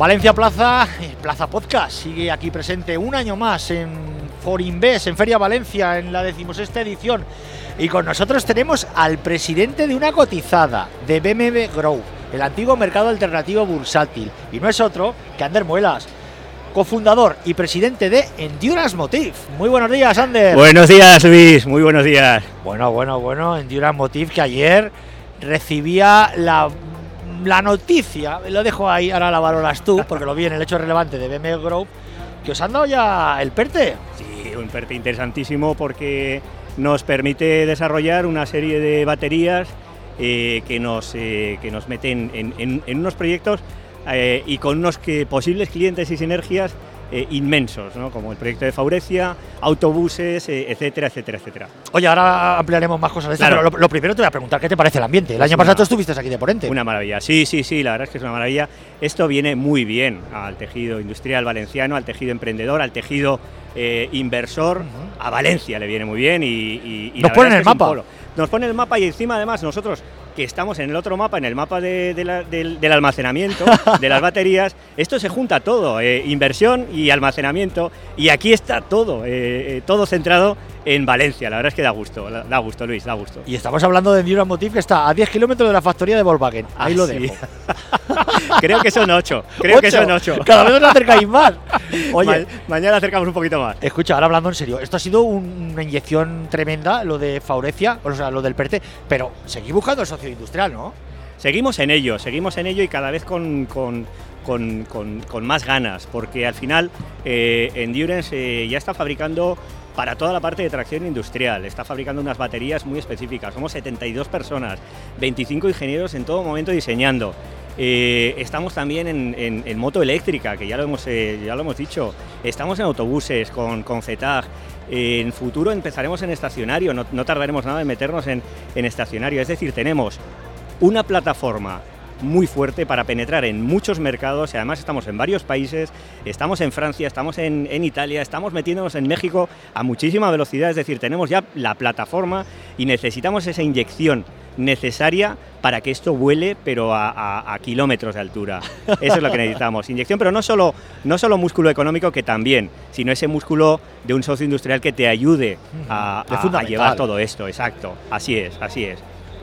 Valencia Plaza, Plaza Podcast, sigue aquí presente un año más en Forinvest, en Feria Valencia, en la decimosexta edición. Y con nosotros tenemos al presidente de una cotizada de BMW Grow, el antiguo mercado alternativo bursátil. Y no es otro que Ander Muelas, cofundador y presidente de Endurance Motive. Muy buenos días, Ander. Buenos días, Luis. Muy buenos días. Bueno, bueno, bueno, Endurance Motive que ayer recibía la, la noticia, lo dejo ahí, ahora la valoras tú, porque lo vi en el hecho relevante de BMW Group, que os han dado ya el PERTE. Sí, un PERTE interesantísimo porque nos permite desarrollar una serie de baterías eh, que, nos, eh, que nos meten en, unos proyectos eh, y con unos que, posibles clientes y sinergias eh, inmensos, ¿no? como el proyecto de Faurecia, autobuses, eh, etcétera, etcétera, etcétera. Oye, ahora ampliaremos más cosas de esto, Claro. pero lo, lo primero te voy a preguntar, ¿qué te parece el ambiente? El Es año pasado tú estuviste aquí de ponente. Una maravilla, sí, sí, sí, la verdad es que es una maravilla. Esto viene muy bien al tejido industrial valenciano, al tejido emprendedor, al tejido eh, inversor. A Valencia le viene muy bien y, y- y Nos ponen el mapa. Nos pone el mapa y encima además nosotros que estamos en el otro mapa, en el mapa de- de la- del, del almacenamiento, de las baterías, esto se junta todo, eh, inversión y almacenamiento, y aquí está todo, eh, eh, todo centrado en Valencia. La verdad es que da gusto, da gusto, Luis, da gusto. Y estamos hablando de Endurance Motive, que está a 10 kilómetros de la factoría de Volkswagen. Ahí Ah, lo sí. dejo. Creo que son ocho, creo que son ocho. Cada vez os acercáis más. Oye, Ma- mañana acercamos un poquito más. Escucha, ahora hablando en serio, esto ha sido un- una inyección tremenda, lo de Faurecia, o sea, lo del PERTE, pero seguís buscando el socio industrial, ¿no? Seguimos en ello, seguimos en ello y cada vez con, con- con- con- con más ganas, porque al final eh, Endurance eh, ya está fabricando para toda la parte de tracción industrial, está fabricando unas baterías muy específicas, somos 72 personas, 25 ingenieros en todo momento diseñando. Eh, estamos también en, moto eléctrica, que ya lo hemos, eh, ya lo hemos dicho, estamos en autobuses con, con CETAG, en futuro empezaremos en estacionario, no, no tardaremos nada en meternos en, en estacionario, es decir, tenemos una plataforma muy fuerte para penetrar en muchos mercados y además estamos en varios países, estamos en Francia, estamos en, en Italia, estamos metiéndonos en México a muchísima velocidad, es decir, tenemos ya la plataforma y necesitamos esa inyección necesaria para que esto vuele, pero a, a- a kilómetros de altura. Eso es lo que necesitamos. Inyección, pero no solo, no solo músculo económico, que también, sino ese músculo de un socio industrial que te ayude a, a- llevar todo esto. Exacto. Así es, así es.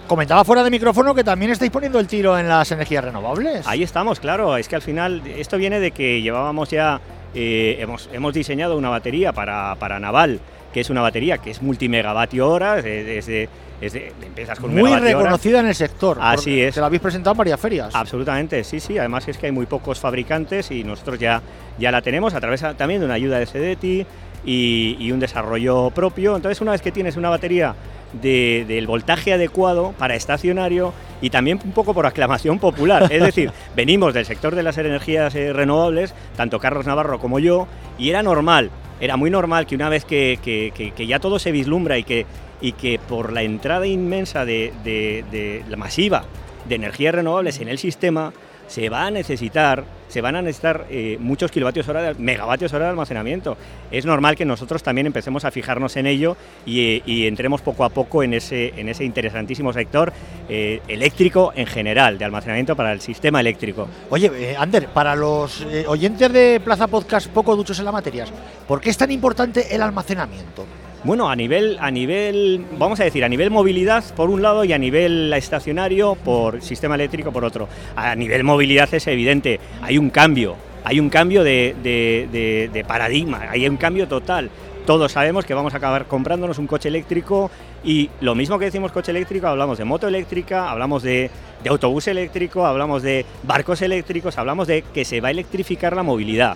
Comentaba fuera de micrófono que también estáis poniendo el tiro en las energías renovables. Ahí estamos, claro. Es que al final esto viene de que llevábamos ya, eh, hemos, hemos diseñado una batería para, para Naval, que es una batería que es multimegavatio hora, es de- es de- empiezas con Muy reconocida en el sector. Así es. Te la habéis presentado en varias ferias. Absolutamente, sí, sí. Además es que hay muy pocos fabricantes y nosotros ya, ya la tenemos a través también de una ayuda de CDTI y, y un desarrollo propio. Entonces, una vez que tienes una batería de- del voltaje adecuado para estacionario y también un poco por aclamación popular, es decir, venimos del sector de las energías eh, renovables, tanto Carlos Navarro como yo, y era normal, era muy normal que una vez que, que- que- que ya todo se vislumbra y que, y que por la entrada inmensa de, de- de la masiva de energías renovables en el sistema, se va a necesitar, se van a necesitar eh, muchos kilovatios hora, de, megavatios hora de almacenamiento. Es normal que nosotros también empecemos a fijarnos en ello y, entremos poco a poco en ese, en ese interesantísimo sector eh, eléctrico en general, de almacenamiento para el sistema eléctrico. Oye, eh, Ander, para los oyentes de Plaza Podcast poco duchos en la materia, ¿por qué es tan importante el almacenamiento? Bueno, a nivel, a nivel, vamos a decir, a nivel movilidad por un lado y a nivel estacionario por sistema eléctrico por otro. A nivel movilidad es evidente, hay un cambio, hay un cambio de, de- de- paradigma, hay un cambio total. Todos sabemos que vamos a acabar comprándonos un coche eléctrico y lo mismo que decimos coche eléctrico, hablamos de moto eléctrica, hablamos de, de autobús eléctrico, hablamos de barcos eléctricos, hablamos de que se va a electrificar la movilidad.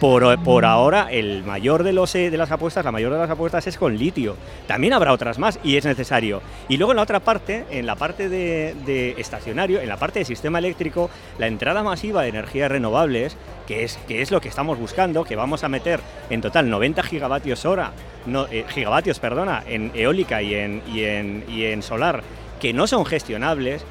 Por, por ahora, el mayor de, los, eh, de las apuestas, la mayor de las apuestas es con litio. También habrá otras más y es necesario. Y luego en la otra parte, en la parte de, de estacionario, en la parte de sistema eléctrico, la entrada masiva de energías renovables, que es, que es lo que estamos buscando, que vamos a meter en total 90 gigavatios hora, no, eh, gigavatios, perdona, en eólica y en, y en, y en solar, que no son gestionables,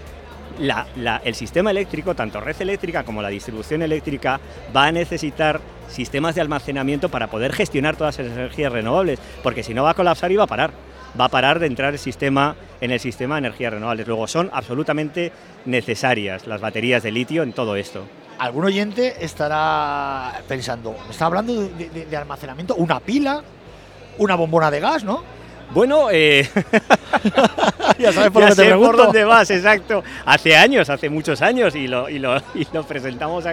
la- la- el sistema eléctrico, tanto red eléctrica como la distribución eléctrica, va a necesitar sistemas de almacenamiento para poder gestionar todas esas energías renovables, porque si no va a colapsar y va a parar. Va a parar de entrar el sistema, en el sistema de energías renovables. Luego son absolutamente necesarias las baterías de litio en todo esto. algún oyente estará pensando, está hablando de almacenamiento, una pila, una bombona de gas, ¿no? Bueno, eh, ya sabes por ya dónde te por dónde vas, exacto. Hace años, hace muchos años, y lo, y lo, y lo presentamos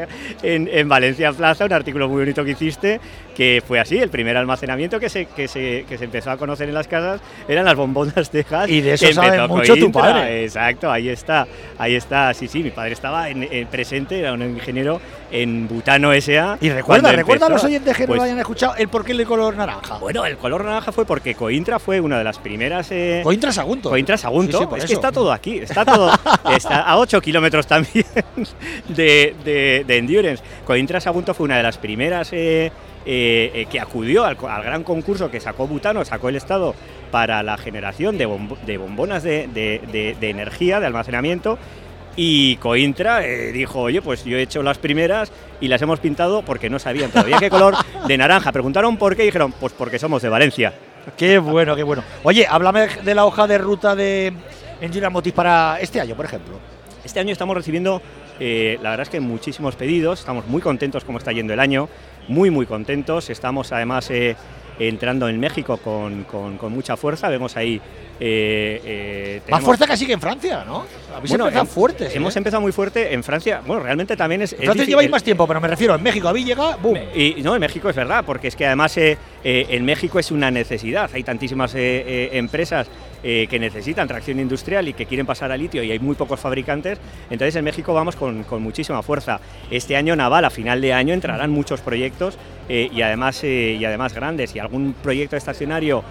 en, en Valencia Plaza, un artículo muy bonito que hiciste, que fue así, el primer almacenamiento que se, que se, que se empezó a conocer en las casas eran las bombonas de gas. Y de eso sabe empezó mucho tu Cointra. padre. Exacto, ahí está, ahí está, sí, sí, mi padre estaba en, en presente, era un ingeniero en Butano S.A. Y recuerda, recuerda a los empezó. oyentes que no Pues, lo hayan escuchado el porqué del color naranja. Bueno, el color naranja fue porque Cointra fue una de las primeras... eh, Cointra Sagunto. Cointra Sagunto, Sí, sí, es eso. que está todo aquí, está todo, está a 8 kilómetros también de, de- de Endurance. Cointra Sagunto fue una de las primeras eh, eh, eh, que acudió al, al gran concurso que sacó Butano, sacó el Estado para la generación de, bombo- de bombonas de, de- de- de energía, de almacenamiento. Y Cointra eh, dijo, oye, pues yo he hecho las primeras y las hemos pintado porque no sabían todavía qué color de naranja. Preguntaron por qué y dijeron, pues porque somos de Valencia. Qué bueno, qué bueno. Oye, háblame de la hoja de ruta de Engineer Motif para este año, por ejemplo. Este año estamos recibiendo, eh, la verdad es que muchísimos pedidos, estamos muy contentos como está yendo el año, muy muy contentos, estamos además eh, entrando en México con, con- con mucha fuerza, vemos ahí... eh, Más fuerza casi que en Francia, ¿no? Habéis Bueno, empezado fuertes. Hemos empezado muy fuerte en Francia, bueno, realmente también es... En es Francia difícil- lleváis más tiempo, pero me refiero, en México habéis llegado, ¡boom! y no, en México es verdad, porque es que además eh, en México es una necesidad. Hay tantísimas eh, eh, empresas que necesitan tracción industrial y que quieren pasar a litio y hay muy pocos fabricantes. Entonces en México vamos con, muchísima fuerza. Este año Naval, a final de año, entrarán muchos proyectos y, además, y además grandes. Y algún proyecto estacionario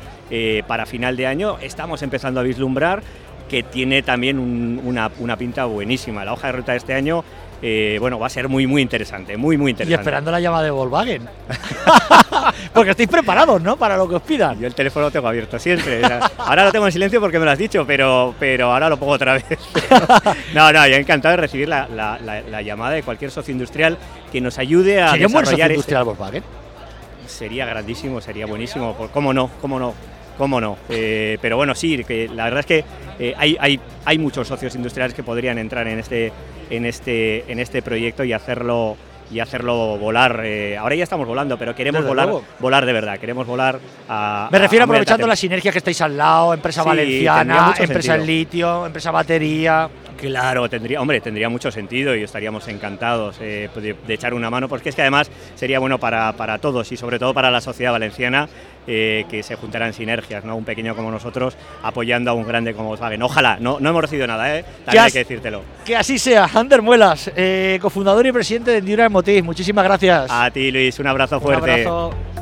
para final de año estamos empezando a vislumbrar que tiene también un- una, una pinta buenísima. La hoja de ruta de este año, eh, bueno, va a ser muy, muy interesante, muy, muy Y interesante. esperando la llamada de Volkswagen. Porque estáis preparados, ¿no? Para lo que os pidan. Yo el teléfono lo tengo abierto siempre. ahora lo tengo en silencio porque me lo has dicho, pero, pero ahora lo pongo otra vez. no, no, yo encantado de recibir la, la- la- la llamada de cualquier socio industrial que nos ayude a ¿Sería un buen socio desarrollar este- industrial Volkswagen? Sería grandísimo, sería buenísimo. ¿Cómo no? ¿Cómo no? ¿Cómo no? Eh, pero bueno, sí, que la verdad es que eh, hay, hay, hay muchos socios industriales que podrían entrar en este, en este, en este proyecto y hacerlo y hacerlo volar. eh, ahora ya estamos volando, pero queremos Desde volar, luego. volar de verdad. Queremos volar a. Me refiero a- a aprovechando las sinergias que estáis al lado, empresa Sí, valenciana, empresa en litio, empresa batería. Claro, tendría, hombre, tendría mucho sentido y estaríamos encantados eh, de, de echar una mano, porque es que además sería bueno para, para todos y sobre todo para la sociedad valenciana eh, que se juntaran sinergias, ¿no? Un pequeño como nosotros apoyando a un grande como Volkswagen. Ojalá, no, no hemos recibido nada, ¿eh? También hay has- que decírtelo. Que así sea. Ander Muelas, eh, cofundador y presidente de Endurance Motif. Muchísimas gracias. A ti, Luis, un abrazo Un fuerte. abrazo.